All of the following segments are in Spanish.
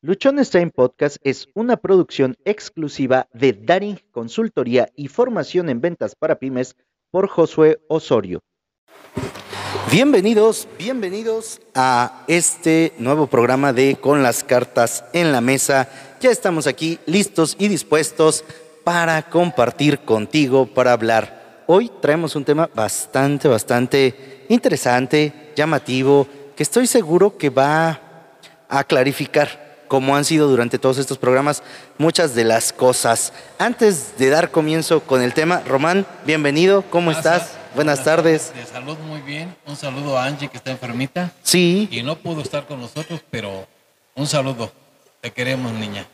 Luchones Time Podcast es una producción exclusiva de Daring Consultoría y Formación en Ventas para Pymes por Josué Osorio. Bienvenidos, bienvenidos a este nuevo programa de Con las cartas en la mesa. Ya estamos aquí listos y dispuestos para compartir contigo, para hablar. Hoy traemos un tema bastante, bastante interesante, llamativo, que estoy seguro que va a clarificar como han sido durante todos estos programas, muchas de las cosas. Antes de dar comienzo con el tema, Román, bienvenido, ¿cómo estás? Buenas, tardes. De salud muy bien. Un saludo a Angie que está enfermita. Sí. Y no pudo estar con nosotros, pero un saludo. Te queremos, niña.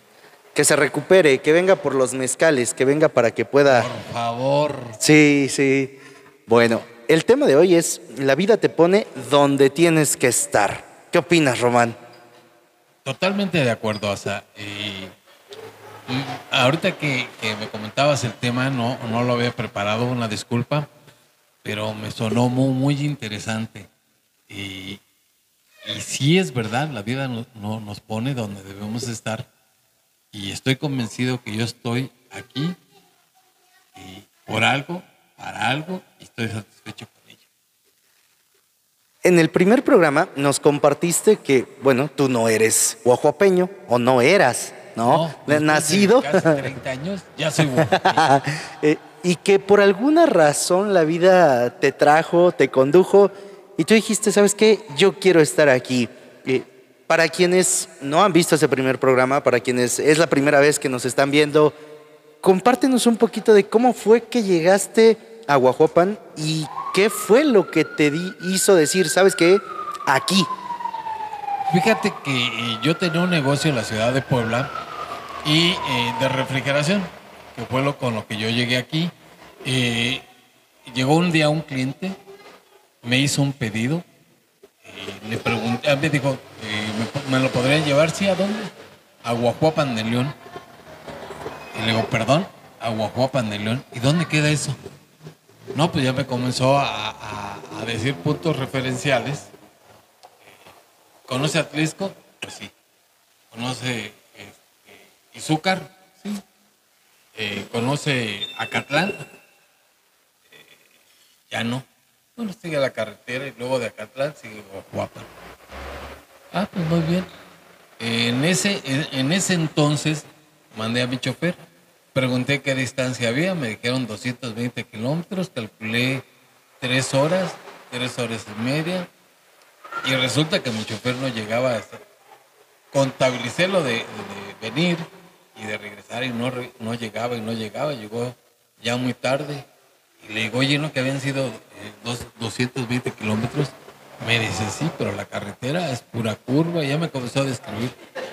Que se recupere, que venga por los mezcales, que venga para que pueda... Por favor. Sí, sí. Bueno, el tema de hoy es, la vida te pone donde tienes que estar. ¿Qué opinas, Román? Totalmente de acuerdo, Asa. Y, ahorita que, me comentabas el tema, no, no lo había preparado, una disculpa, pero me sonó muy, interesante. Y, y sí es verdad, la vida no, nos pone donde debemos estar. Y estoy convencido que yo estoy aquí y por algo, para algo, y estoy satisfecho en el primer programa nos compartiste que, bueno, tú no eres guajuapeño o no eras, ¿no? no Nacido. Casi 30 años, ya soy eh, y que por alguna razón la vida te trajo, te condujo y tú dijiste, ¿sabes qué? Yo quiero estar aquí. Eh, para quienes no han visto ese primer programa, para quienes es la primera vez que nos están viendo, compártenos un poquito de cómo fue que llegaste a y qué fue lo que te hizo decir, ¿sabes qué? Aquí. Fíjate que eh, yo tenía un negocio en la ciudad de Puebla y eh, de refrigeración, que fue lo con lo que yo llegué aquí. Eh, llegó un día un cliente, me hizo un pedido, le pregunté, ah, me dijo, ¿me, lo podrían llevar? Sí, ¿a dónde? A Guajuapan de León. Y le digo, perdón, a Guajuapan de León. ¿Y dónde queda eso? No, pues ya me comenzó a, decir puntos referenciales. ¿Conoce Atlisco? Pues sí. ¿Conoce este, Izúcar? Sí. Eh, ¿Conoce Acatlán? Ya no. Bueno, sigue la carretera y luego de Acatlán sigue Guapa. Ah, pues muy bien. En ese, en ese entonces mandé a mi chofer Pregunté qué distancia había, me dijeron 220 kilómetros, calculé tres horas, tres horas y media, y resulta que mi chofer no llegaba hasta... Contabilicé lo de, venir y de regresar y no, no llegaba y no llegaba, llegó ya muy tarde. Y le digo, oye, ¿no que habían sido 220 eh, kilómetros? Me dice, sí, pero la carretera es pura curva. Y ya me comenzó a describir.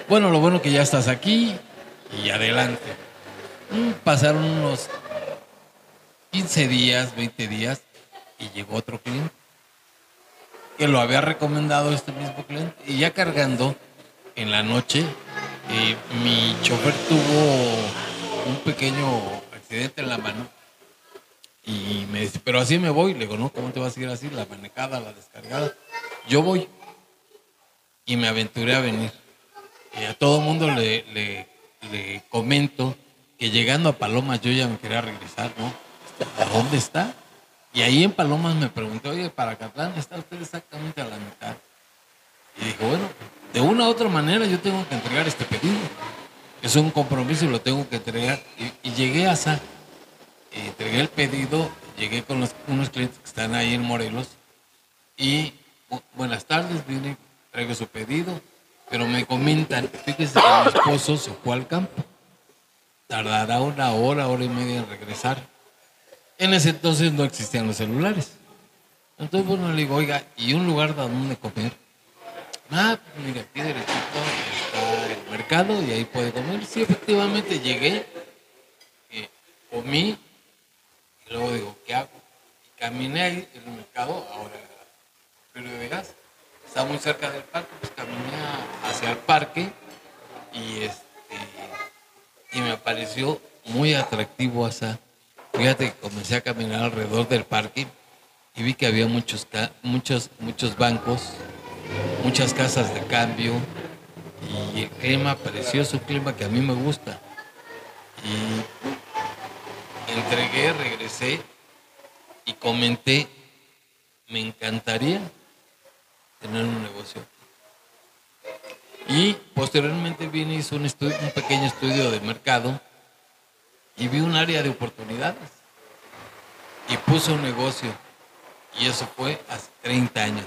Bueno, lo bueno que ya estás aquí y adelante. Pasaron unos 15 días, 20 días y llegó otro cliente que lo había recomendado este mismo cliente y ya cargando en la noche eh, mi chofer tuvo un pequeño accidente en la mano y me dice, pero así me voy. Le digo, no, ¿cómo te vas a ir así? La manejada, la descargada. Yo voy. Y me aventuré a venir. Y a todo mundo le, le comento que llegando a Palomas yo ya me quería regresar, ¿no? ¿A dónde está? Y ahí en Palomas me pregunté, oye, para Catlán está usted exactamente a la mitad. Y dijo, bueno, de una u otra manera yo tengo que entregar este pedido. Es un compromiso y lo tengo que entregar. Y, llegué a esa, entregué el pedido, llegué con unos clientes que están ahí en Morelos. Y buenas tardes, vine, traigo su pedido. Pero me comentan, fíjese que mi esposo se fue al campo tardará una hora, hora y media en regresar. En ese entonces no existían los celulares. Entonces, bueno, le digo, oiga, ¿y un lugar donde comer? Ah, pues mire, aquí derechito está el mercado y ahí puede comer. Sí, efectivamente llegué, eh, comí, y luego digo, ¿qué hago? Y caminé ahí en el mercado, ahora, pero de gas, está muy cerca del parque, pues caminé hacia el parque y este y me pareció muy atractivo esa. Fíjate que comencé a caminar alrededor del parque y vi que había muchos, muchos, muchos bancos, muchas casas de cambio y el clima precioso, clima que a mí me gusta. Y entregué, regresé y comenté, me encantaría tener un negocio. Y posteriormente vine y hice un, estudio, un pequeño estudio de mercado y vi un área de oportunidades. Y puse un negocio. Y eso fue hace 30 años.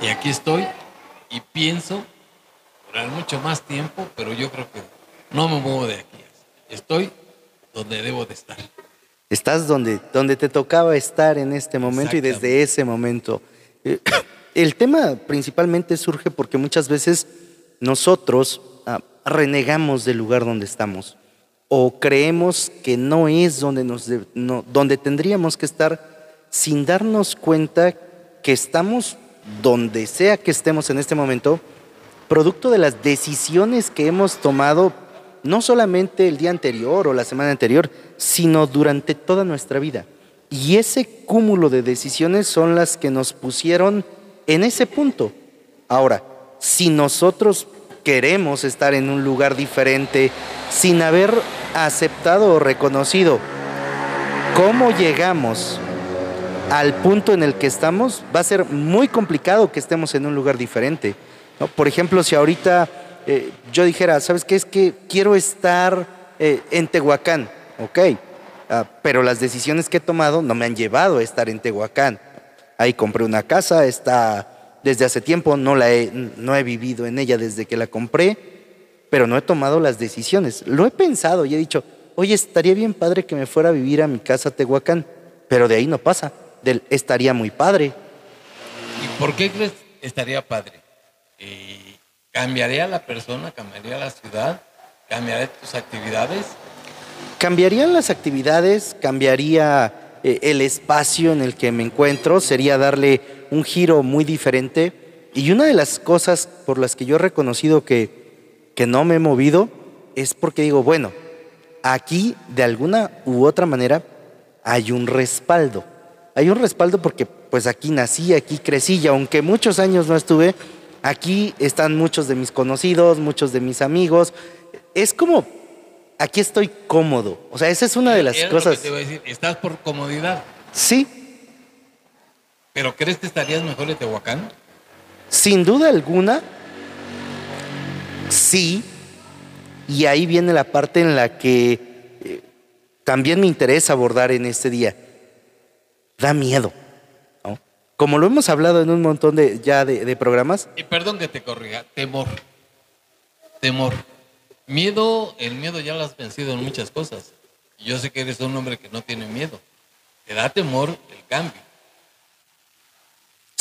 Y aquí estoy y pienso durar mucho más tiempo, pero yo creo que no me muevo de aquí. Estoy donde debo de estar. Estás donde, donde te tocaba estar en este momento y desde ese momento. El tema principalmente surge porque muchas veces nosotros ah, renegamos del lugar donde estamos o creemos que no es donde, donde tendríamos que estar sin darnos cuenta que estamos donde sea que estemos en este momento, producto de las decisiones que hemos tomado no solamente el día anterior o la semana anterior, sino durante toda nuestra vida. Y ese cúmulo de decisiones son las que nos pusieron en ese punto. Ahora, si nosotros queremos estar en un lugar diferente sin haber aceptado o reconocido cómo llegamos al punto en el que estamos, va a ser muy complicado que estemos en un lugar diferente. Por ejemplo, si ahorita eh, yo dijera, ¿sabes qué? Es que quiero estar eh, en Tehuacán, ok, ah, pero las decisiones que he tomado no me han llevado a estar en Tehuacán. Ahí compré una casa, está desde hace tiempo, no, la he, no he vivido en ella desde que la compré, pero no he tomado las decisiones. Lo he pensado y he dicho, oye, estaría bien padre que me fuera a vivir a mi casa Tehuacán, pero de ahí no pasa del estaría muy padre. ¿Y por qué crees estaría padre? Eh, ¿Cambiaría la persona? ¿Cambiaría la ciudad? ¿Cambiaría tus actividades? Cambiarían las actividades, cambiaría eh, el espacio en el que me encuentro, sería darle un giro muy diferente. Y una de las cosas por las que yo he reconocido que, que no me he movido es porque digo, bueno, aquí de alguna u otra manera hay un respaldo hay un respaldo porque pues aquí nací, aquí crecí y aunque muchos años no estuve, aquí están muchos de mis conocidos, muchos de mis amigos. Es como, aquí estoy cómodo. O sea, esa es una de las cosas. te voy a decir, ¿estás por comodidad? Sí. ¿Pero crees que estarías mejor en Tehuacán? Sin duda alguna, sí. Y ahí viene la parte en la que eh, también me interesa abordar en este día da miedo. Como lo hemos hablado en un montón de, ya de, programas. Y perdón que te corrija, temor. Temor. Miedo, el miedo ya lo has vencido en muchas cosas. Yo sé que eres un hombre que no tiene miedo. Te da temor el cambio.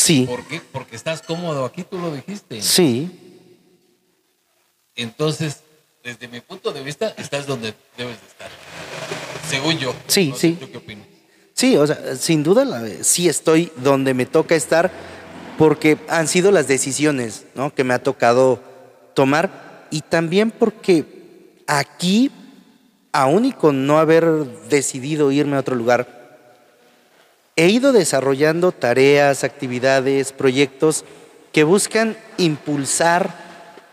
Sí. ¿Por qué? Porque estás cómodo aquí, tú lo dijiste. Sí. Entonces, desde mi punto de vista, estás donde debes de estar. Según yo. Sí, sí. qué opinas? Sí, o sea, sin duda sí estoy donde me toca estar porque han sido las decisiones ¿no? que me ha tocado tomar y también porque aquí, aún y con no haber decidido irme a otro lugar, he ido desarrollando tareas, actividades, proyectos que buscan impulsar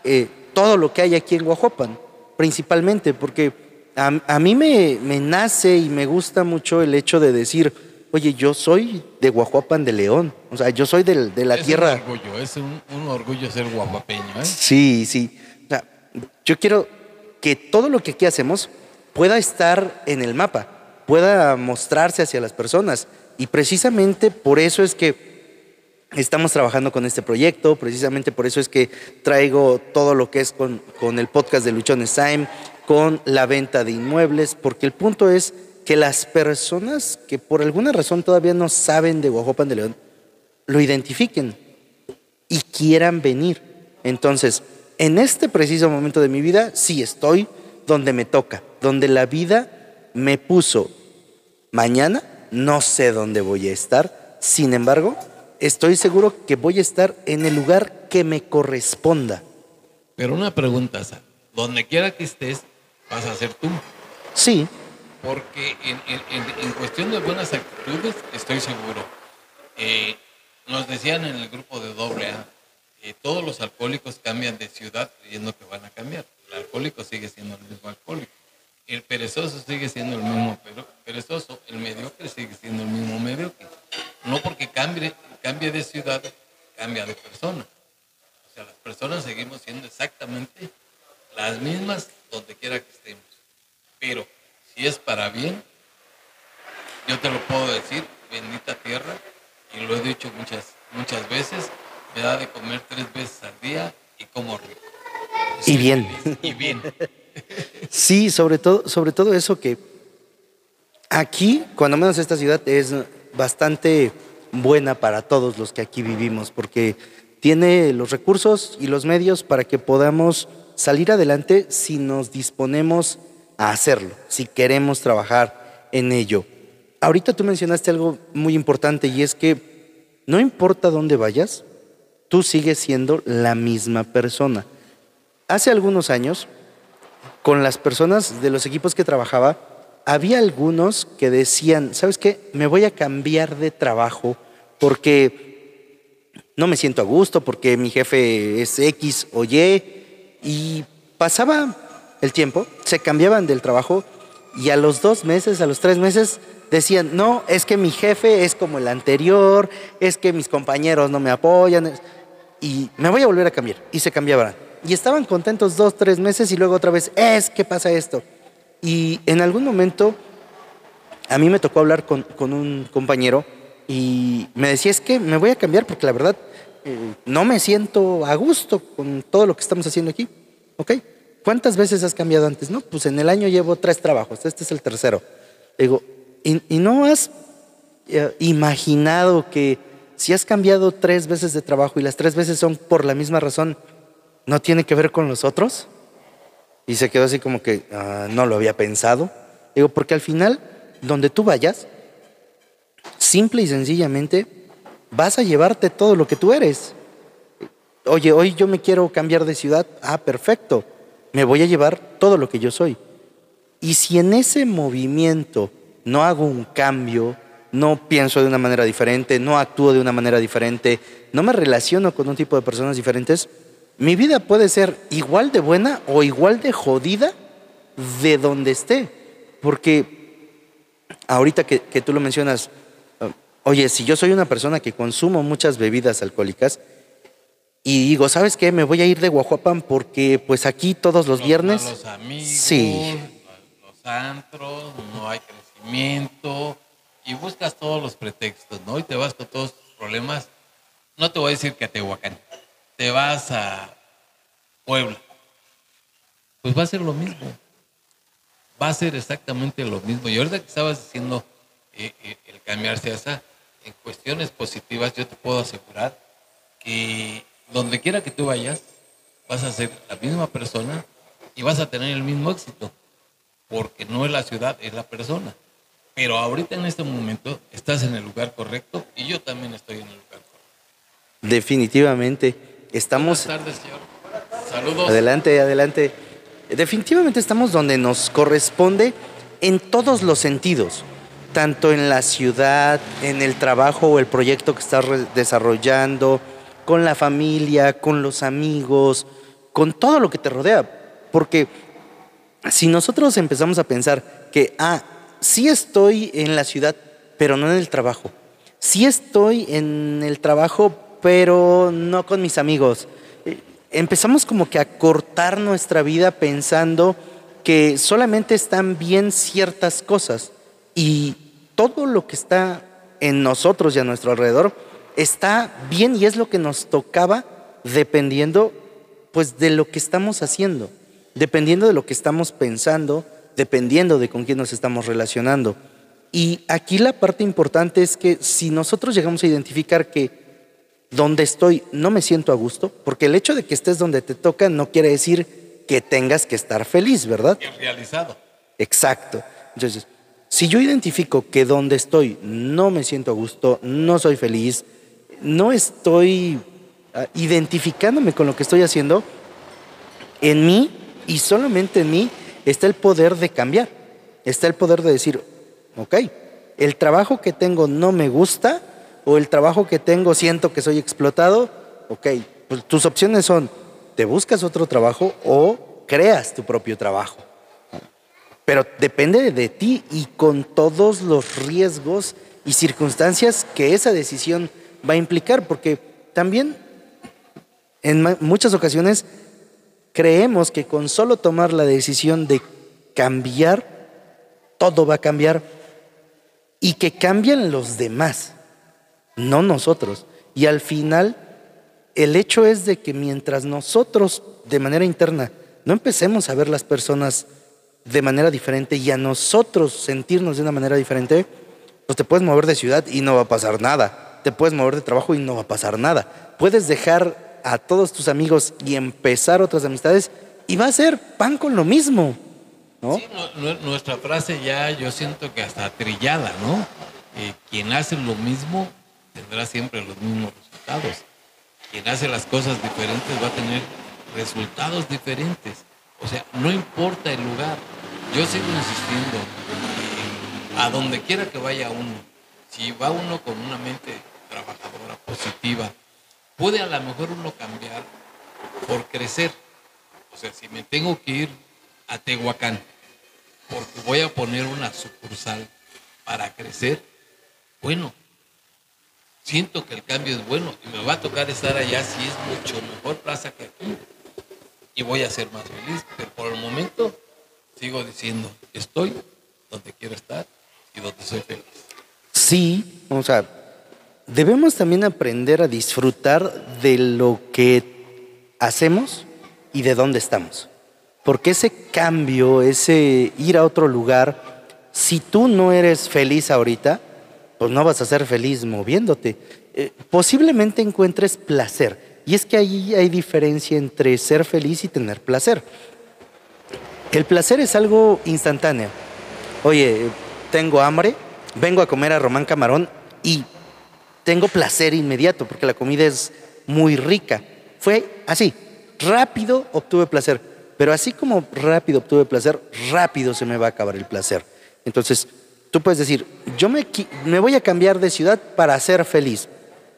eh, todo lo que hay aquí en Guajopan, principalmente porque a, mí me, nace y me gusta mucho el hecho de decir, oye, yo soy de Guajuapan de León, o sea, yo soy de, de la tierra. Es un orgullo, es un, orgullo ser guajuapeño, ¿eh? Sí, sí. O sea, yo quiero que todo lo que aquí hacemos pueda estar en el mapa, pueda mostrarse hacia las personas. Y precisamente por eso es que estamos trabajando con este proyecto, precisamente por eso es que traigo todo lo que es con, con el podcast de Luchones Time, con la venta de inmuebles, porque el punto es que las personas que por alguna razón todavía no saben de Guajopan de León, lo identifiquen y quieran venir. Entonces, en este preciso momento de mi vida, sí estoy donde me toca, donde la vida me puso. Mañana no sé dónde voy a estar, sin embargo, estoy seguro que voy a estar en el lugar que me corresponda. Pero una pregunta, donde quiera que estés, vas a ser tú. Sí. Porque en, cuestión de buenas actitudes, estoy seguro. Eh, nos decían en el grupo de doble A, que todos los alcohólicos cambian de ciudad creyendo que van a cambiar. El alcohólico sigue siendo el mismo alcohólico. El perezoso sigue siendo el mismo perezoso. El mediocre sigue siendo el mismo mediocre. No porque cambie, cambie de ciudad, cambia de persona. O sea, las personas seguimos siendo exactamente las mismas donde quiera que estemos. Pero si es para bien, yo te lo puedo decir, bendita tierra, y lo he dicho muchas, muchas veces, me da de comer tres veces al día y como rico. Y bien. Y bien. Sí, sobre todo, sobre todo eso que aquí, cuando menos esta ciudad, es bastante buena para todos los que aquí vivimos, porque tiene los recursos y los medios para que podamos salir adelante si nos disponemos a hacerlo, si queremos trabajar en ello. Ahorita tú mencionaste algo muy importante y es que no importa dónde vayas, tú sigues siendo la misma persona. Hace algunos años, con las personas de los equipos que trabajaba, había algunos que decían, ¿sabes qué? Me voy a cambiar de trabajo porque no me siento a gusto, porque mi jefe es X o Y, y pasaba el tiempo, se cambiaban del trabajo y a los dos meses, a los tres meses, decían, no, es que mi jefe es como el anterior, es que mis compañeros no me apoyan y me voy a volver a cambiar. Y se cambiaban. Y estaban contentos dos, tres meses y luego otra vez, es que pasa esto. Y en algún momento a mí me tocó hablar con, con un compañero y me decía, es que me voy a cambiar porque la verdad eh, no me siento a gusto con todo lo que estamos haciendo aquí. ¿Ok? ¿Cuántas veces has cambiado antes? No, pues en el año llevo tres trabajos, este es el tercero. Digo, ¿y, no has eh, imaginado que si has cambiado tres veces de trabajo y las tres veces son por la misma razón, no tiene que ver con los otros? Y se quedó así como que ah, no lo había pensado. Digo, porque al final, donde tú vayas, simple y sencillamente, vas a llevarte todo lo que tú eres. Oye, hoy yo me quiero cambiar de ciudad. Ah, perfecto. Me voy a llevar todo lo que yo soy. Y si en ese movimiento no hago un cambio, no pienso de una manera diferente, no actúo de una manera diferente, no me relaciono con un tipo de personas diferentes, mi vida puede ser igual de buena o igual de jodida de donde esté. Porque ahorita que, que tú lo mencionas, Oye, si yo soy una persona que consumo muchas bebidas alcohólicas y digo, ¿sabes qué? Me voy a ir de Guajuapan porque pues aquí todos los, viernes... Los amigos, sí. los antros, no hay crecimiento y buscas todos los pretextos, ¿no? Y te vas con todos tus problemas. No te voy a decir que a Tehuacán, te vas a Puebla. Pues va a ser lo mismo. Va a ser exactamente lo mismo. Y ahorita que estabas diciendo eh, eh, el cambiarse esa en cuestiones positivas, yo te puedo asegurar que donde quiera que tú vayas, vas a ser la misma persona y vas a tener el mismo éxito, porque no es la ciudad, es la persona. Pero ahorita en este momento estás en el lugar correcto y yo también estoy en el lugar correcto. Definitivamente. Estamos... Buenas tardes, señor. Saludos. Adelante, adelante. Definitivamente estamos donde nos corresponde en todos los sentidos tanto en la ciudad, en el trabajo o el proyecto que estás desarrollando, con la familia, con los amigos, con todo lo que te rodea. Porque si nosotros empezamos a pensar que, ah, sí estoy en la ciudad, pero no en el trabajo. Sí estoy en el trabajo, pero no con mis amigos. Eh, empezamos como que a cortar nuestra vida pensando que solamente están bien ciertas cosas y todo lo que está en nosotros y a nuestro alrededor está bien y es lo que nos tocaba dependiendo pues de lo que estamos haciendo, dependiendo de lo que estamos pensando, dependiendo de con quién nos estamos relacionando. Y aquí la parte importante es que si nosotros llegamos a identificar que donde estoy no me siento a gusto, porque el hecho de que estés donde te toca no quiere decir que tengas que estar feliz, ¿verdad? realizado. Exacto. Entonces, si yo identifico que donde estoy no me siento a gusto, no soy feliz, no estoy ah, identificándome con lo que estoy haciendo, en mí y solamente en mí está el poder de cambiar, está el poder de decir, ok, el trabajo que tengo no me gusta o el trabajo que tengo siento que soy explotado, ok, pues, tus opciones son, te buscas otro trabajo o creas tu propio trabajo. Pero depende de ti y con todos los riesgos y circunstancias que esa decisión va a implicar, porque también en muchas ocasiones creemos que con solo tomar la decisión de cambiar, todo va a cambiar y que cambian los demás, no nosotros. Y al final, el hecho es de que mientras nosotros de manera interna no empecemos a ver las personas de manera diferente y a nosotros sentirnos de una manera diferente, pues te puedes mover de ciudad y no va a pasar nada. Te puedes mover de trabajo y no va a pasar nada. Puedes dejar a todos tus amigos y empezar otras amistades y va a ser pan con lo mismo. ¿no? Sí, nuestra frase ya yo siento que hasta trillada, ¿no? Eh, quien hace lo mismo tendrá siempre los mismos resultados. Quien hace las cosas diferentes va a tener resultados diferentes. O sea, no importa el lugar. Yo sigo insistiendo, a donde quiera que vaya uno, si va uno con una mente trabajadora, positiva, puede a lo mejor uno cambiar por crecer. O sea, si me tengo que ir a Tehuacán, porque voy a poner una sucursal para crecer, bueno, siento que el cambio es bueno y me va a tocar estar allá si es mucho mejor plaza que aquí y voy a ser más feliz. Pero por el momento sigo diciendo, estoy donde quiero estar y donde soy feliz. Sí, o sea, debemos también aprender a disfrutar de lo que hacemos y de dónde estamos. Porque ese cambio, ese ir a otro lugar, si tú no eres feliz ahorita, pues no vas a ser feliz moviéndote. Eh, posiblemente encuentres placer. Y es que ahí hay diferencia entre ser feliz y tener placer. El placer es algo instantáneo. Oye, tengo hambre, vengo a comer a Román Camarón y tengo placer inmediato porque la comida es muy rica. Fue así, rápido obtuve placer, pero así como rápido obtuve placer, rápido se me va a acabar el placer. Entonces, Tú puedes decir, yo me, me voy a cambiar de ciudad para ser feliz.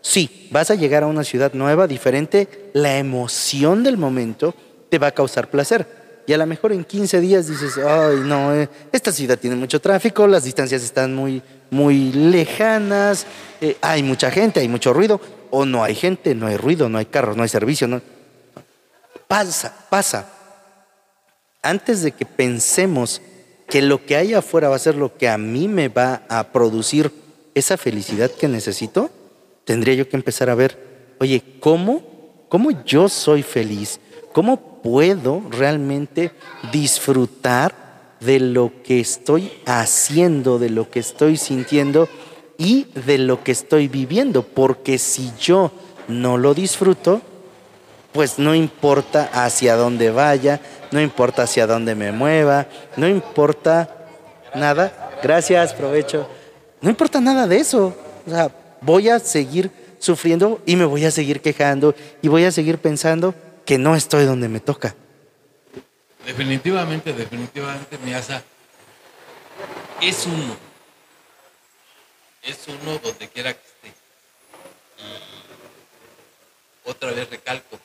Sí, vas a llegar a una ciudad nueva, diferente, la emoción del momento te va a causar placer. Y a lo mejor en 15 días dices, ay, no, eh, esta ciudad tiene mucho tráfico, las distancias están muy, muy lejanas, eh, hay mucha gente, hay mucho ruido, o no hay gente, no hay ruido, no hay carros, no hay servicio. Pasa, pasa. Antes de que pensemos que lo que hay afuera va a ser lo que a mí me va a producir esa felicidad que necesito, tendría yo que empezar a ver, oye, ¿cómo? ¿Cómo yo soy feliz? ¿Cómo puedo realmente disfrutar de lo que estoy haciendo, de lo que estoy sintiendo y de lo que estoy viviendo? Porque si yo no lo disfruto, pues no importa hacia dónde vaya, no importa hacia dónde me mueva, no importa nada. Gracias, provecho. No importa nada de eso. O sea, voy a seguir sufriendo y me voy a seguir quejando y voy a seguir pensando que no estoy donde me toca. Definitivamente, definitivamente, mi asa es uno. Es uno donde quiera que esté. Y otra vez recalco,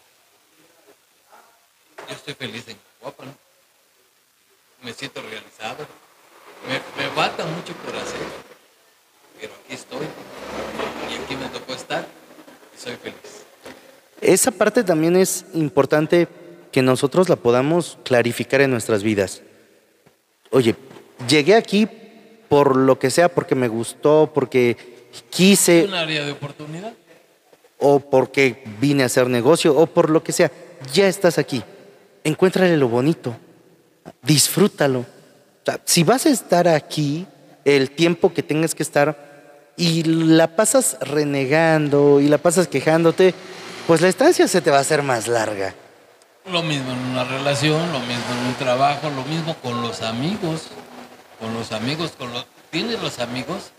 estoy feliz en Guapa, ¿no? Me siento realizado. Me, me falta mucho por hacer, pero aquí estoy. Y aquí me tocó estar y soy feliz. Esa parte también es importante que nosotros la podamos clarificar en nuestras vidas. Oye, llegué aquí por lo que sea, porque me gustó, porque quise. ¿Un área de oportunidad? O porque vine a hacer negocio, o por lo que sea. Ya estás aquí encuéntrale lo bonito, disfrútalo. si vas a estar aquí el tiempo que tengas que estar y la pasas renegando y la pasas quejándote, pues la estancia se te va a hacer más larga. Lo mismo en una relación, lo mismo en un trabajo, lo mismo con los amigos, con los amigos, con los tienes los amigos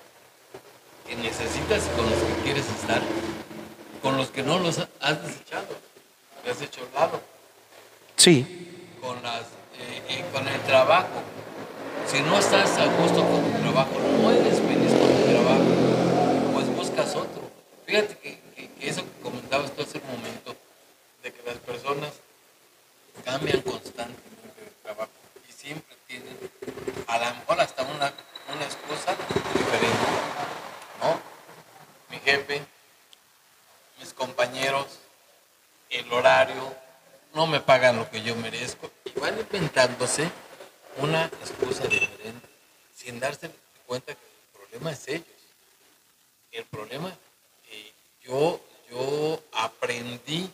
que necesitas y con los que quieres estar, con los que no los has desechado, te has hecho lado. Sí. Con, las, eh, con el trabajo. Si no estás a gusto con tu trabajo, no eres feliz con tu trabajo, pues buscas otro. Fíjate que, eso que comentabas tú hace un momento, las personas cambian constantemente de trabajo y siempre tienen a lo mejor hasta una, una excusa diferente. ¿No? Mi jefe, mis compañeros, el horario, no me pagan lo que yo merezco y van inventándose una excusa diferente sin darse cuenta que el problema es ellos. El problema, eh, yo, yo aprendí,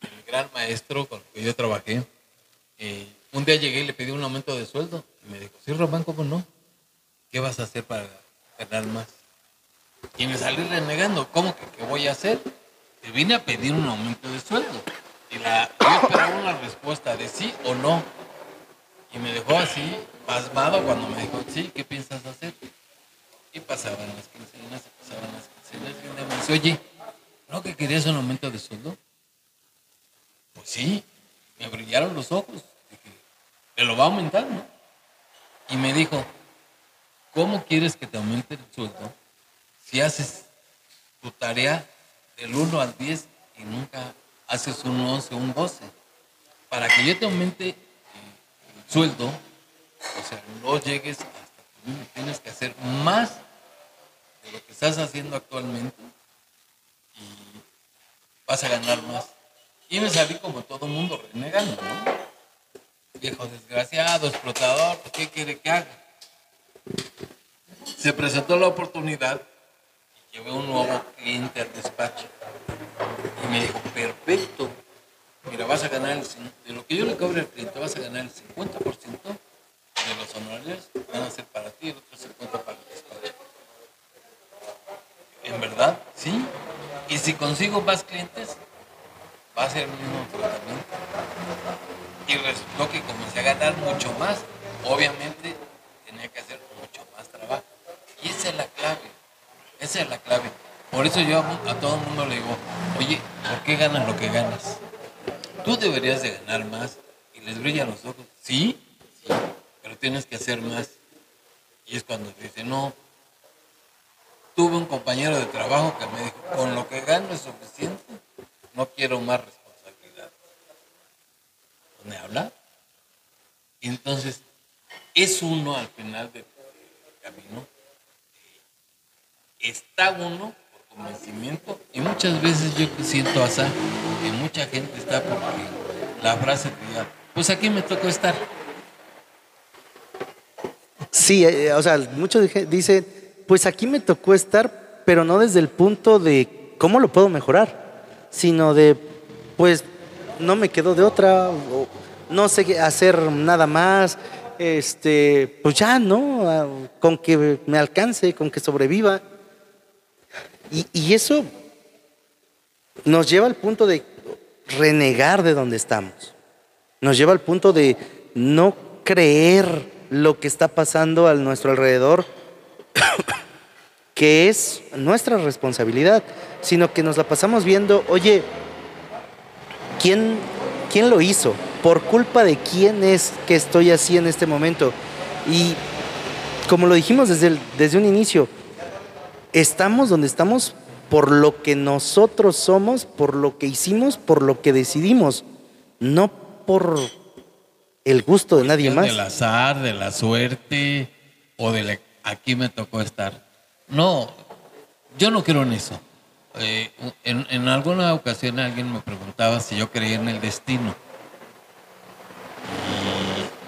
el gran maestro con el que yo trabajé, eh, un día llegué y le pedí un aumento de sueldo y me dijo, sí, Román, ¿cómo no? ¿Qué vas a hacer para ganar más? Y me salí renegando, ¿cómo que qué voy a hacer? Te vine a pedir un aumento de sueldo. Y la, yo esperaba una respuesta de sí o no. Y me dejó así, pasmado, cuando me dijo, sí, ¿qué piensas hacer? Y pasaban las quincenas, y pasaban las quincenas, y día me dice, oye, ¿no que querías un aumento de sueldo? Pues sí, me brillaron los ojos. Dije, te lo va a aumentar, ¿no? Y me dijo, ¿cómo quieres que te aumente el sueldo si haces tu tarea del 1 al 10 y nunca haces un 11 o un 12? Para que yo te aumente el sueldo, o sea, no llegues hasta que tienes que hacer más de lo que estás haciendo actualmente y vas a ganar más. Y me salí como todo mundo renegando, ¿no? Viejo desgraciado, explotador, ¿qué quiere que haga? Se presentó la oportunidad y llevé un nuevo cliente al despacho. Me dijo, perfecto, mira, vas a ganar, el, de lo que yo le cobre al cliente, vas a ganar el 50% de los honorarios, van a ser para ti y el otro 50% para el despacho. ¿En verdad? Sí. Y si consigo más clientes, va a ser el mismo tratamiento. Y resultó que comencé a ganar mucho más. Obviamente tenía que hacer mucho más trabajo. Y esa es la clave. Esa es la clave. Por eso yo a, todo el mundo le digo, oye, ¿por qué ganas lo que ganas? Tú deberías de ganar más. Y les brillan los ojos. Sí, sí, pero tienes que hacer más. Y es cuando dice, no, tuve un compañero de trabajo que me dijo, con lo que gano es suficiente, no quiero más responsabilidad. ¿Me habla? Y entonces, es uno al final del camino. Está uno convencimiento y muchas veces yo siento así que mucha gente está porque la frase pues aquí me tocó estar. Sí, eh, o sea, muchos dicen, pues aquí me tocó estar, pero no desde el punto de cómo lo puedo mejorar, sino de, pues no me quedo de otra, no sé hacer nada más, este, pues ya, ¿no? Ah, Con que me alcance, con que sobreviva. Y, eso nos lleva al punto de renegar de donde estamos. Nos lleva al punto de no creer lo que está pasando a nuestro alrededor, que es nuestra responsabilidad, sino que nos la pasamos viendo, oye, ¿quién, quién lo hizo? ¿Por culpa de quién es que estoy así en este momento? Y como lo dijimos desde, desde un inicio, estamos donde estamos por lo que nosotros somos, por lo que hicimos, por lo que decidimos, no por el gusto de nadie más. Del azar, de la suerte o de la- aquí me tocó estar. No, yo no creo en eso. Eh, en, en alguna ocasión alguien me preguntaba si yo creía en el destino.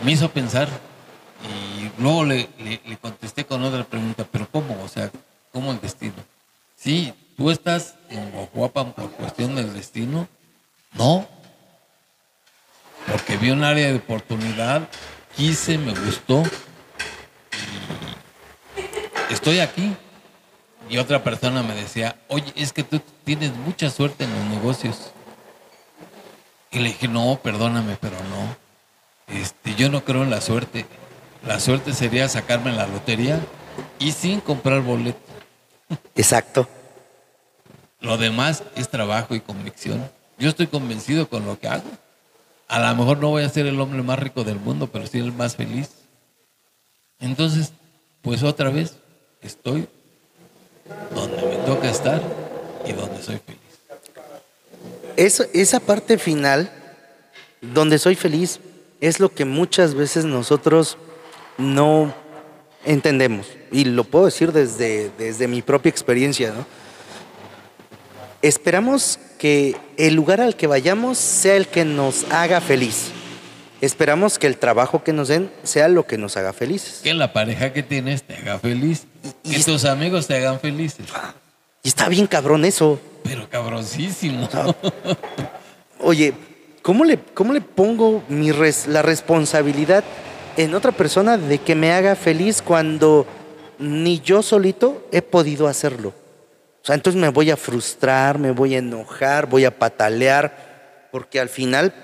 Y me hizo pensar. Y luego le, le- le contesté con otra pregunta, pero ¿cómo? O sea, ¿cómo el destino? Sí, tú estás en Guajuapan por cuestión del destino. No, porque vi un área de oportunidad, quise, me gustó estoy aquí. Y otra persona me decía, oye, es que tú tienes mucha suerte en los negocios. Y le dije, no, perdóname, pero no. Este, yo no creo en la suerte. La suerte sería sacarme la lotería y sin comprar boleto. Exacto. Lo demás es trabajo y convicción. Yo estoy convencido con lo que hago. A lo mejor no voy a ser el hombre más rico del mundo, pero sí el más feliz. Entonces, pues otra vez estoy donde me toca estar y donde soy feliz. eso, esa parte final, donde soy feliz, es lo que muchas veces nosotros no entendemos. Y lo puedo decir desde, desde mi propia experiencia, ¿no? Esperamos que el lugar al que vayamos sea el que nos haga feliz. Esperamos que el trabajo que nos den sea lo que nos haga felices. Que la pareja que tienes te haga feliz. Y- que y- tus amigos te hagan felices. Y está bien cabrón eso. Pero cabroncísimo. Oye, ¿cómo le, cómo le pongo mi res- la responsabilidad en otra persona de que me haga feliz cuando ni yo solito he podido hacerlo? O sea, entonces me voy a frustrar, me voy a enojar, voy a patalear, porque al final,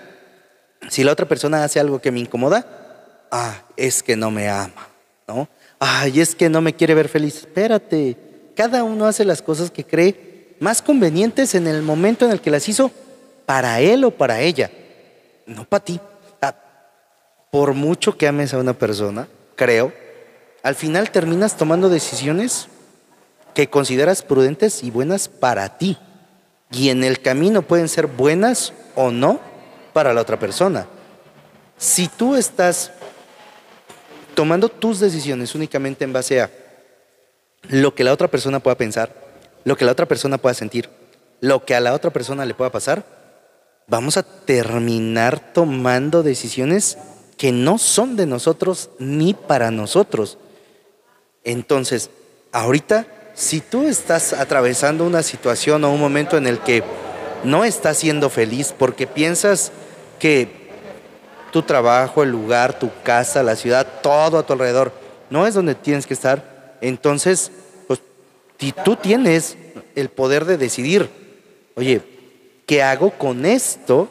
si la otra persona hace algo que me incomoda, ah, es que no me ama, ¿no? Ay, es que no me quiere ver feliz. Espérate, cada uno hace las cosas que cree más convenientes en el momento en el que las hizo para él o para ella, no para ti. Por mucho que ames a una persona, creo, al final terminas tomando decisiones que consideras prudentes y buenas para ti. Y en el camino pueden ser buenas o no para la otra persona. Si tú estás tomando tus decisiones únicamente en base a lo que la otra persona pueda pensar, lo que la otra persona pueda sentir, lo que a la otra persona le pueda pasar, vamos a terminar tomando decisiones que no son de nosotros ni para nosotros. Entonces, ahorita, si tú estás atravesando una situación o un momento en el que no estás siendo feliz porque piensas que tu trabajo, el lugar, tu casa, la ciudad, todo a tu alrededor, no es donde tienes que estar, entonces, pues, si tú tienes el poder de decidir, oye, ¿qué hago con esto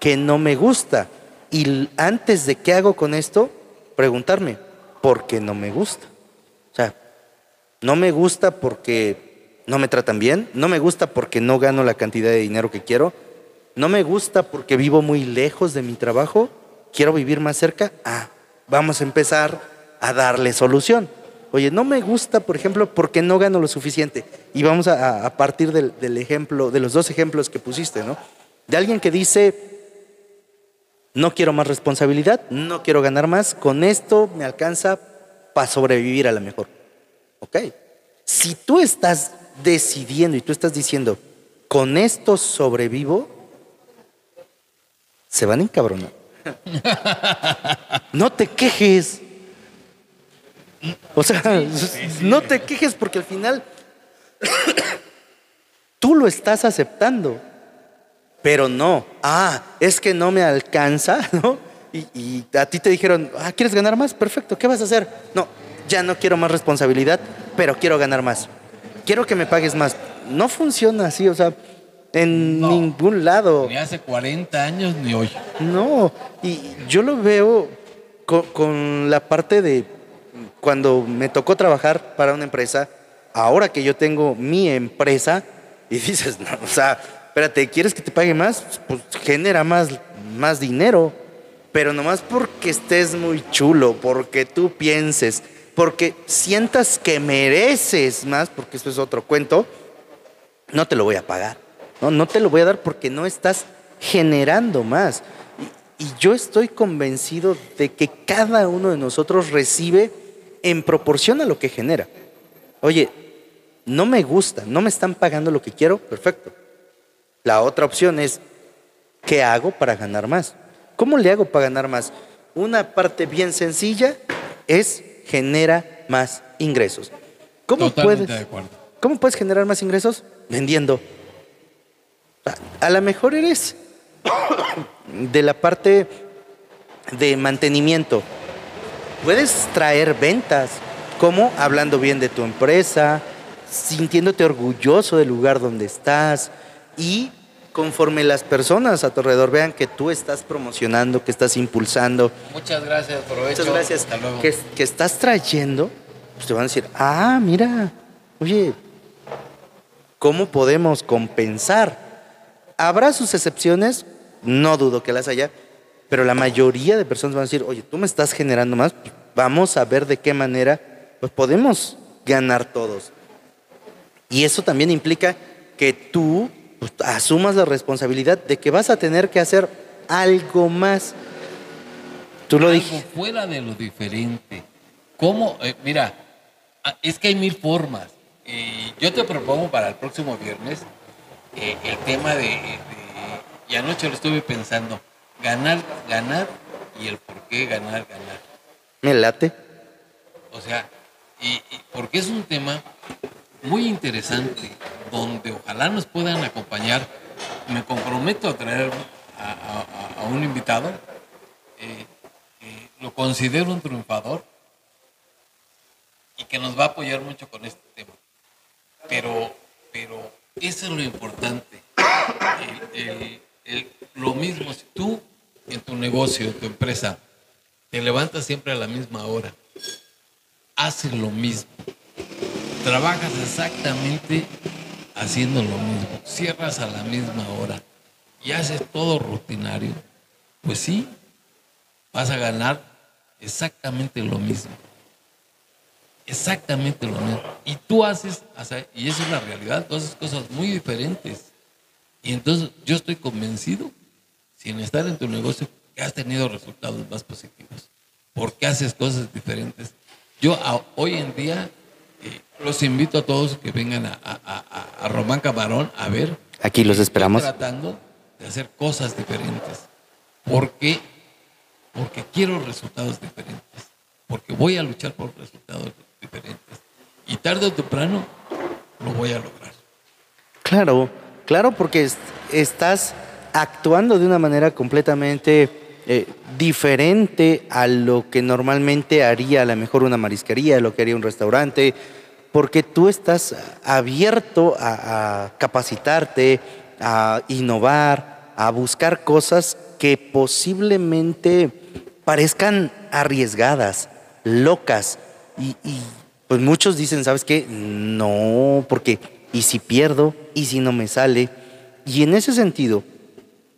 que no me gusta? Y antes de qué hago con esto, preguntarme, ¿por qué no me gusta? O sea, no me gusta porque no me tratan bien, no me gusta porque no gano la cantidad de dinero que quiero, no me gusta porque vivo muy lejos de mi trabajo, quiero vivir más cerca. Ah, vamos a empezar a darle solución. Oye, no me gusta, por ejemplo, porque no gano lo suficiente. Y vamos a partir del, del ejemplo, de los dos ejemplos que pusiste, ¿no? De alguien que dice, no quiero más responsabilidad, no quiero ganar más, con esto me alcanza para sobrevivir a lo mejor. Ok. Si tú estás decidiendo y tú estás diciendo, con esto sobrevivo, se van a encabronar. No te quejes. O sea, no te quejes porque al final tú lo estás aceptando. Pero no, ah, es que no me alcanza, ¿no? Y, y a ti te dijeron, ah, ¿quieres ganar más? Perfecto, ¿qué vas a hacer? No, ya no quiero más responsabilidad, pero quiero ganar más. Quiero que me pagues más. No funciona así, o sea, en No. ningún lado. Ni hace 40 años ni hoy. No, y yo lo veo con, con la parte de cuando me tocó trabajar para una empresa, ahora que yo tengo mi empresa, y dices, no, o sea, espérate, ¿quieres que te pague más? Pues genera más, más dinero, pero nomás porque estés muy chulo, porque tú pienses, porque sientas que mereces más, porque esto es otro cuento, no te lo voy a pagar. No, no te lo voy a dar porque no estás generando más. Y, y yo estoy convencido de que cada uno de nosotros recibe en proporción a lo que genera. Oye, no me gusta, no me están pagando lo que quiero, perfecto. La otra opción es, ¿qué hago para ganar más? ¿Cómo le hago para ganar más? Una parte bien sencilla es genera más ingresos. ¿Cómo Totalmente puedes? de acuerdo. ¿Cómo puedes generar más ingresos? Vendiendo. A- A lo mejor eres de la parte de mantenimiento. Puedes traer ventas, como hablando bien de tu empresa, sintiéndote orgulloso del lugar donde estás y conforme las personas a tu alrededor vean que tú estás promocionando, que estás impulsando, Muchas gracias, provecho. Muchas gracias. Hasta luego. Que, que estás trayendo, pues te van a decir, ah, mira, oye, ¿cómo podemos compensar? Habrá sus excepciones, no dudo que las haya, pero la mayoría de personas van a decir, oye, tú me estás generando más, pues vamos a ver de qué manera pues podemos ganar todos. Y eso también implica que tú pues, asumas la responsabilidad de que vas a tener que hacer algo más. Tú lo dijiste. fuera de lo diferente. ¿Cómo? Eh, mira, ah, es que hay mil formas. Eh, yo te propongo para el próximo viernes eh, el tema de, de- Y anoche lo estuve pensando. Ganar, ganar y el por qué ganar, ganar. Me late. O sea, y, y porque es un tema muy interesante donde ojalá nos puedan acompañar. Me comprometo a traer a, un invitado. eh, que lo considero un triunfador y que nos va a apoyar mucho con este tema. Pero, pero eso es lo importante. Lo mismo, si tú en tu negocio, en tu empresa, te levantas siempre a la misma hora, haces lo mismo, trabajas exactamente haciendo lo mismo, cierras a la misma hora y haces todo rutinario, pues sí, vas a ganar exactamente lo mismo. Exactamente lo mismo. Y tú haces, y eso es la realidad, tú haces cosas muy diferentes. Y entonces yo estoy convencido, sin estar en tu negocio, que has tenido resultados más positivos. Porque haces cosas diferentes. Yo hoy en día los invito a todos que vengan a, a- a- a Román Camarón a ver. Aquí los esperamos. Estoy tratando de hacer cosas diferentes. ¿Por qué? Porque quiero resultados diferentes. Porque voy a luchar por resultados diferentes. Y tarde o temprano lo voy a lograr. Claro, claro, porque es- estás actuando de una manera completamente eh, diferente a lo que normalmente haría a lo mejor una marisquería, lo que haría un restaurante, porque tú estás abierto a, capacitarte, a innovar, a buscar cosas que posiblemente parezcan arriesgadas, locas, y, y, pues muchos dicen, ¿sabes qué? No, porque ¿y si pierdo? ¿Y si no me sale? Y en ese sentido,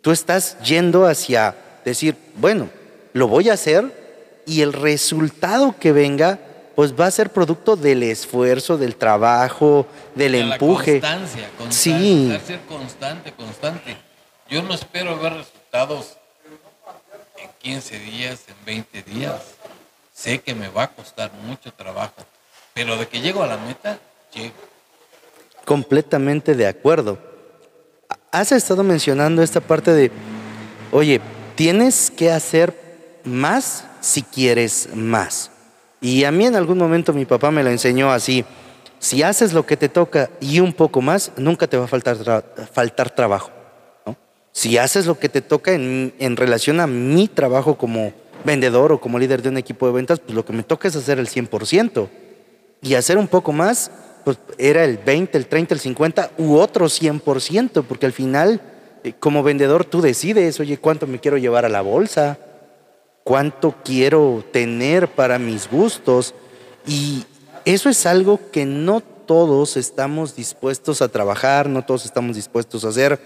tú estás yendo hacia decir, bueno, lo voy a hacer y el resultado que venga, pues va a ser producto del esfuerzo, del trabajo, del De la empuje. constancia, constancia, Sí. ser constante, constante. Yo no espero ver resultados en 15 días, en 20 días. Sé que me va a costar mucho trabajo, pero de que llego a la meta, llego. Completamente de acuerdo. Has estado mencionando esta parte de, oye, tienes que hacer más si quieres más. Y a mí en algún momento mi papá me lo enseñó así, si haces lo que te toca y un poco más, nunca te va a faltar, faltar trabajo. Si haces lo que te toca en, en relación a mi trabajo como vendedor o como líder de un equipo de ventas, pues lo que me toca es hacer el 100% y hacer un poco más, pues era el 20, el 30, el 50 u otro 100%, porque al final, eh, como vendedor, tú decides, oye, ¿cuánto me quiero llevar a la bolsa? ¿Cuánto quiero tener para mis gustos? Y eso es algo que no todos estamos dispuestos a trabajar, no todos estamos dispuestos a hacer,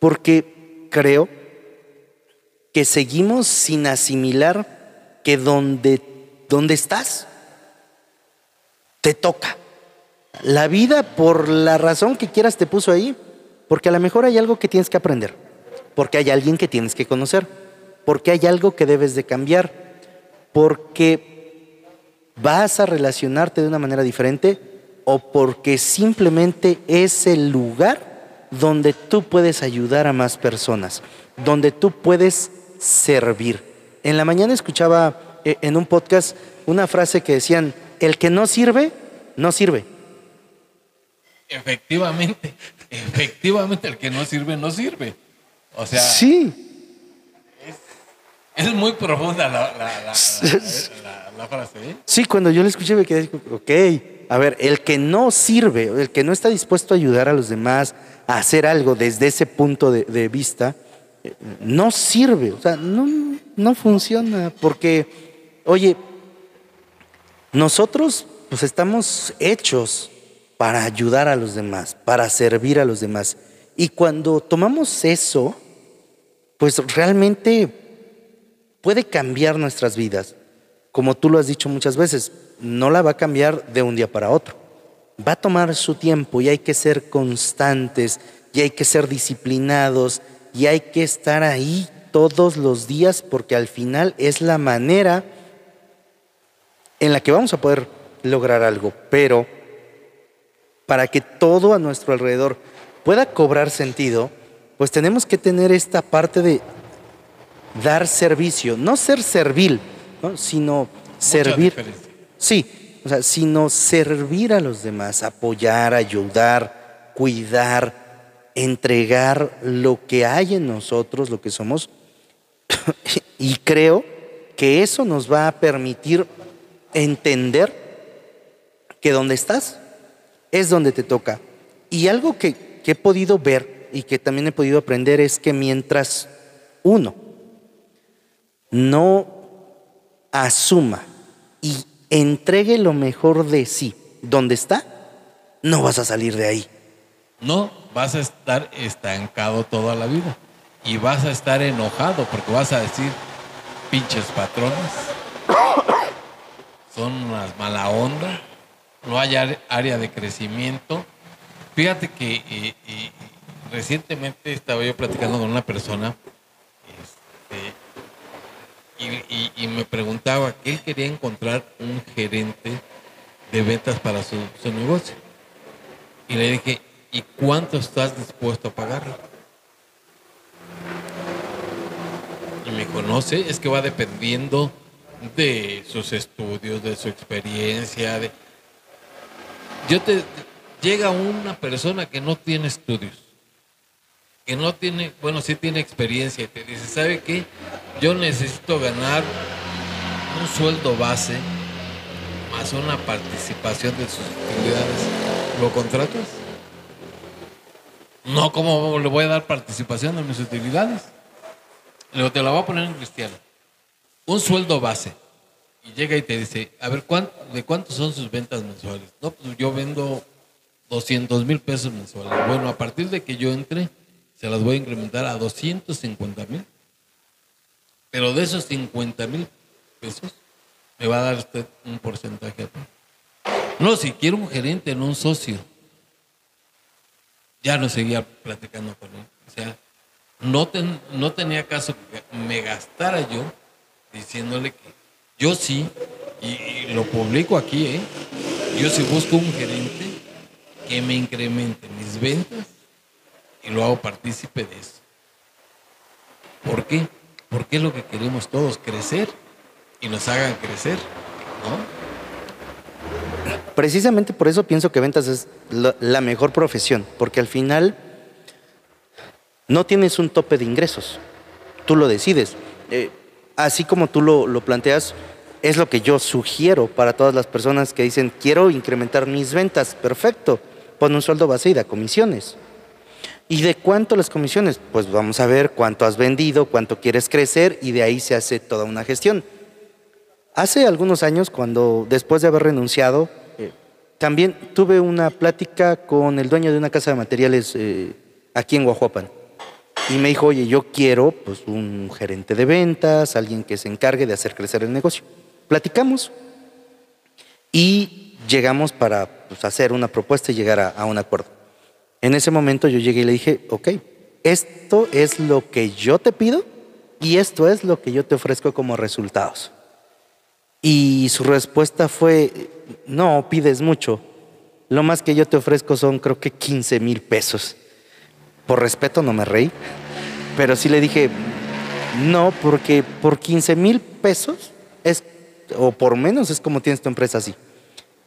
porque creo que seguimos sin asimilar que donde, donde estás, te toca. La vida, por la razón que quieras, te puso ahí, porque a lo mejor hay algo que tienes que aprender, porque hay alguien que tienes que conocer, porque hay algo que debes de cambiar, porque vas a relacionarte de una manera diferente o porque simplemente es el lugar donde tú puedes ayudar a más personas, donde tú puedes servir. En la mañana escuchaba eh, en un podcast una frase que decían, el que no sirve, no sirve. Efectivamente, efectivamente, el que no sirve, no sirve. O sea, Sí, es muy profunda la, la- la- la- la- la frase. ¿eh? sí, cuando yo le escuché me quedé, ok, a ver, el que no sirve, el que no está dispuesto a ayudar a los demás a hacer algo desde ese punto de, de vista, eh, no sirve, o sea, no, no funciona, porque, oye, nosotros pues estamos hechos para ayudar a los demás, para servir a los demás. Y cuando tomamos eso, pues realmente puede cambiar nuestras vidas. Como tú lo has dicho muchas veces, no la va a cambiar de un día para otro. Va a tomar su tiempo y hay que ser constantes y hay que ser disciplinados y hay que estar ahí todos los días porque al final es la manera en la que vamos a poder lograr algo. Pero para que todo a nuestro alrededor pueda cobrar sentido, pues tenemos que tener esta parte de dar servicio, no ser servil, sino servir. Sí, o sea, sino servir a los demás, apoyar, ayudar, cuidar, entregar lo que hay en nosotros, lo que somos. y creo que eso nos va a permitir entender que donde estás es donde te toca. Y algo que, que he podido ver y que también he podido aprender es que mientras uno no asuma y entregue lo mejor de sí donde está, no vas a salir de ahí. No, vas a estar estancado toda la vida. Y vas a estar enojado porque vas a decir, pinches patrones, son unas mala onda, no hay área de crecimiento. Fíjate que eh, eh, recientemente estaba yo platicando con una persona este, y, me preguntaba que él quería encontrar un gerente de ventas para su, su negocio. Y le dije, ¿y cuánto estás dispuesto a pagarle? Y me conoce, es que va dependiendo de sus estudios, de su experiencia. De... Yo te llega una persona que no tiene estudios que no tiene, bueno, sí tiene experiencia y te dice, ¿sabe qué? Yo necesito ganar un sueldo base más una participación de sus utilidades. ¿Lo contratas? No, ¿cómo le voy a dar participación de mis utilidades? Luego te la voy a poner en cristiano. Un sueldo base. Y llega y te dice, a ver, ¿de cuántos son sus ventas mensuales? No, pues yo vendo 200 mil pesos mensuales. Bueno, a partir de que yo entre, se las voy a incrementar a 250 mil. Pero de esos 50 mil pesos, me va a dar usted un porcentaje. No, si quiero un gerente, no un socio. Ya no seguía platicando con él. O sea, no, no tenía caso que me gastara yo diciéndole que yo sí, y, lo publico aquí, ¿eh? yo sí busco un gerente que me incremente mis ventas y lo hago partícipe de eso. ¿Por qué? Porque es lo que queremos todos, crecer y nos hagan crecer, ¿no? Precisamente por eso pienso que ventas es la mejor profesión, porque al final no tienes un tope de ingresos, tú lo decides. Eh, así como tú lo, lo planteas, es lo que yo sugiero para todas las personas que dicen, quiero incrementar mis ventas, perfecto, pon un sueldo base y da comisiones. ¿Y de cuánto las comisiones? Pues vamos a ver cuánto has vendido, cuánto quieres crecer y de ahí se hace toda una gestión. Hace algunos años, cuando después de haber renunciado, eh, también tuve una plática con el dueño de una casa de materiales eh, aquí en Guajuapan. Y me dijo, oye, yo quiero pues, un gerente de ventas, alguien que se encargue de hacer crecer el negocio. Platicamos y llegamos para pues, hacer una propuesta y llegar a un acuerdo. En ese momento yo llegué y le dije, ok, esto es lo que yo te pido y esto es lo que yo te ofrezco como resultados. Y su respuesta fue, no, pides mucho. Lo más que yo te ofrezco son creo que 15 mil pesos. Por respeto no me reí, pero sí le dije, no, porque por 15 mil pesos es, o por menos es como tienes tu empresa así.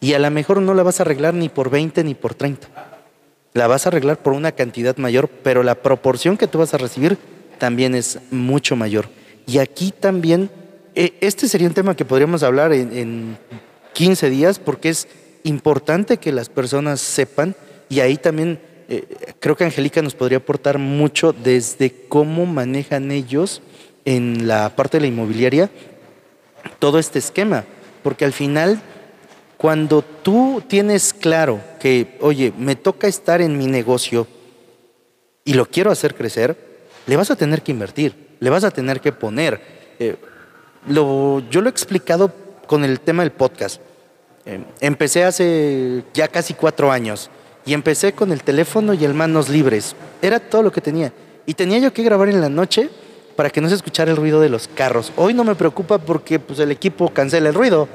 Y a lo mejor no la vas a arreglar ni por 20 ni por 30 la vas a arreglar por una cantidad mayor, pero la proporción que tú vas a recibir también es mucho mayor. Y aquí también, e, este sería un tema que podríamos hablar en, 15 días porque es importante que las personas sepan y ahí también eh, creo que Angélica nos podría aportar mucho desde cómo manejan ellos en la parte de la inmobiliaria todo este esquema, porque al final cuando tú tienes claro que, oye, me toca estar en mi negocio y lo quiero hacer crecer, le vas a tener que invertir, le vas a tener que poner. Eh, lo, yo lo he explicado con el tema del podcast. Eh, empecé hace ya casi cuatro años Y empecé con el teléfono y el manos libres. Era todo lo que tenía. Y tenía yo que grabar en la noche para que no se escuchara el ruido de los carros. Hoy no me preocupa porque pues, el equipo cancela el ruido.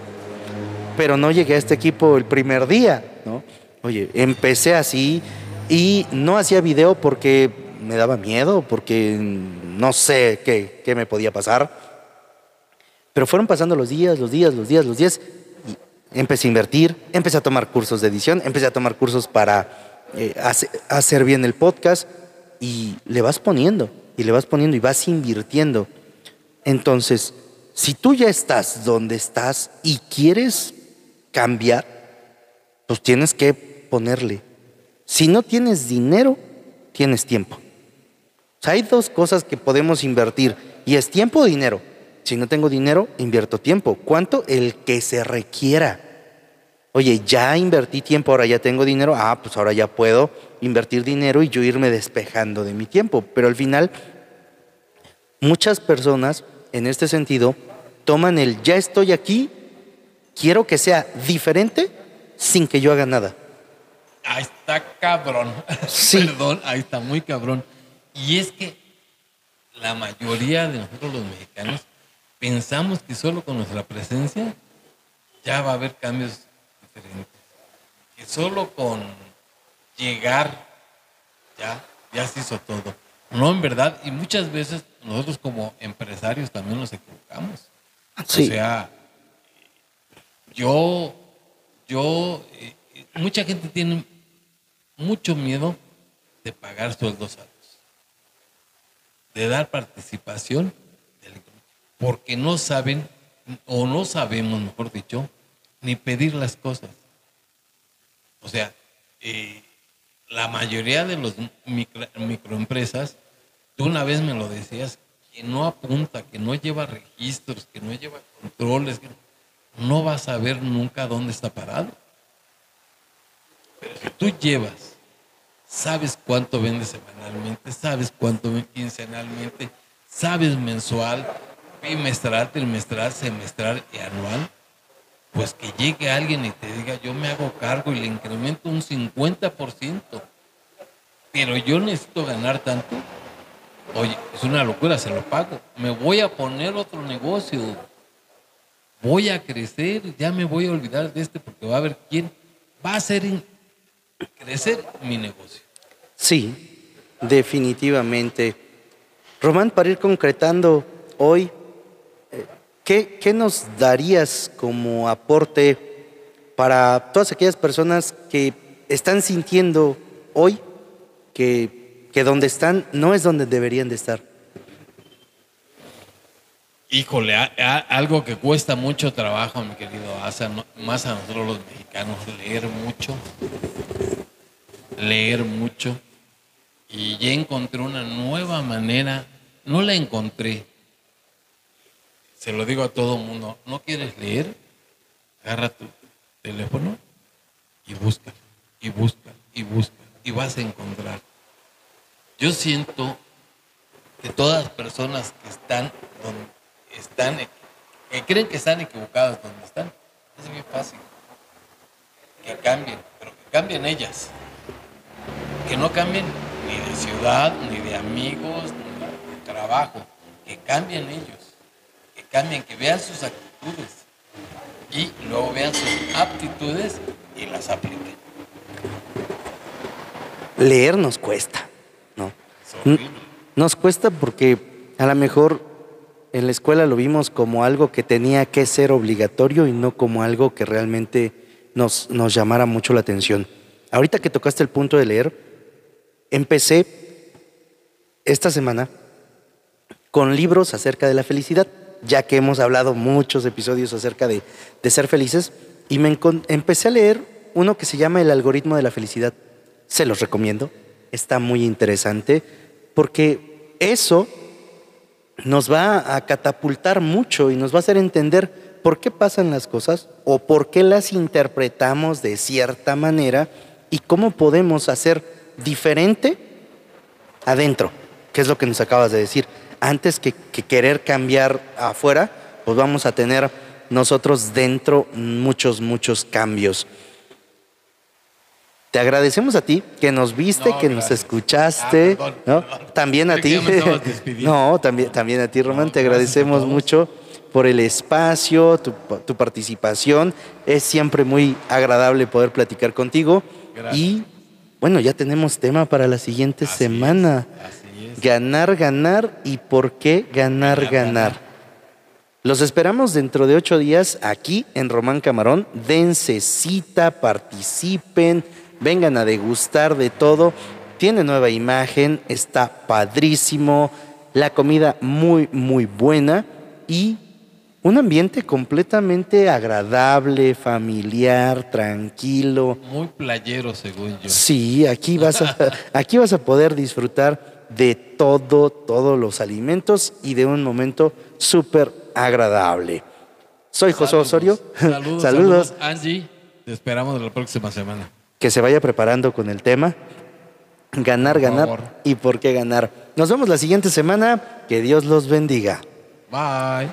Pero no llegué a este equipo el primer día, ¿no? Oye, empecé así y no hacía video porque me daba miedo, porque no sé qué, qué me podía pasar. Pero fueron pasando los días, los días, los días, los días. Y empecé a invertir, empecé a tomar cursos de edición, empecé a tomar cursos para eh, hace- hacer bien el podcast y le vas poniendo, y le vas poniendo y vas invirtiendo. Entonces, si tú ya estás donde estás y quieres cambiar, pues tienes que ponerle. Si no tienes dinero, tienes tiempo. Hay dos cosas que podemos invertir y es tiempo o dinero. Si no tengo dinero, invierto tiempo. ¿Cuánto? El que se requiera. Oye, ya invertí tiempo, ahora ya tengo dinero. Ah, pues ahora ya puedo invertir dinero y yo irme despejando de mi tiempo. Pero al final, muchas personas en este sentido toman el ya estoy aquí, quiero que sea diferente sin que yo haga nada. Ahí está cabrón. Sí. Perdón, ahí está muy cabrón. Y es que la mayoría de nosotros los mexicanos pensamos que solo con nuestra presencia ya va a haber cambios diferentes. Que solo con llegar ya, ya se hizo todo. No, en verdad, y muchas veces nosotros como empresarios también nos equivocamos. Sí. O sea, yo, yo, eh, mucha gente tiene mucho miedo de pagar sueldos altos, de dar participación, porque no saben, o no sabemos, mejor dicho, ni pedir las cosas. O sea, eh, la mayoría de los micro- microempresas, tú una vez me lo decías, que no apunta, que no lleva registros, que no lleva controles, que no vas a ver nunca dónde está parado. Pero si tú llevas, sabes cuánto vendes semanalmente, sabes cuánto vendes quincenalmente, sabes mensual, bimestral, trimestral, semestral y anual, pues que llegue alguien y te diga, yo me hago cargo y le incremento un 50%, pero yo necesito ganar tanto. Oye, es una locura, se lo pago. Me voy a poner otro negocio. Voy a crecer, ya me voy a olvidar de este porque va a haber quién va a hacer crecer mi negocio. Sí, definitivamente. Román, para ir concretando hoy, eh, ¿qué, qué nos darías como aporte para todas aquellas personas que están sintiendo hoy que, que donde están no es donde deberían de estar? Híjole, algo que cuesta mucho trabajo, mi querido Asa, más a nosotros los mexicanos, leer mucho, leer mucho. Y ya encontré una nueva manera, no la encontré, se lo digo a todo mundo, ¿no quieres leer? Agarra tu teléfono y busca, y busca, y busca, y vas a encontrar. Yo siento que todas las personas que están donde están, que creen que están equivocadas donde están, es bien fácil. Que cambien, pero que cambien ellas. Que no cambien ni de ciudad, ni de amigos, ni de trabajo. Que cambien ellos. Que cambien, que vean sus actitudes. Y luego vean sus aptitudes y las apliquen. Leer nos cuesta, ¿no? Nos cuesta porque a lo mejor en la escuela lo vimos como algo que tenía que ser obligatorio y no como algo que realmente nos, nos llamara mucho la atención. Ahorita que tocaste el punto de leer, empecé esta semana con libros acerca de la felicidad, ya que hemos hablado muchos episodios acerca de, de ser felices, y me empecé a leer uno que se llama El algoritmo de la felicidad. Se los recomiendo, está muy interesante, porque eso nos va a catapultar mucho y nos va a hacer entender por qué pasan las cosas o por qué las interpretamos de cierta manera y cómo podemos hacer diferente adentro, que es lo que nos acabas de decir. Antes que, que querer cambiar afuera, pues vamos a tener nosotros dentro muchos, muchos cambios. Te agradecemos a ti que nos viste, No, que nos escuchaste, Ah, perdón, ¿no? perdón. También a ti. no, también, también a ti, Román. No, te agradecemos mucho por el espacio, tu, tu participación. Es siempre muy agradable poder platicar contigo. Gracias. Y bueno, ya tenemos tema para la siguiente Así semana. es, así es. Ganar, ganar y por qué ganar, Ganar, ganar. ganar. Los esperamos dentro de ocho días aquí en Román Camarón. Dense cita, participen, vengan a degustar de todo. Tiene nueva imagen, está padrísimo, la comida muy, muy buena y un ambiente completamente agradable, familiar, tranquilo. Muy playero, según yo. Sí, aquí vas a, aquí vas a poder disfrutar de todo, todos los alimentos y de un momento súper agradable. Soy José Saludos. Osorio. Saludos, saludos. Angie, te esperamos la próxima semana. Que se vaya preparando con el tema. Ganar, Por ganar favor. y por qué ganar. Nos vemos la siguiente semana. Que Dios los bendiga. Bye.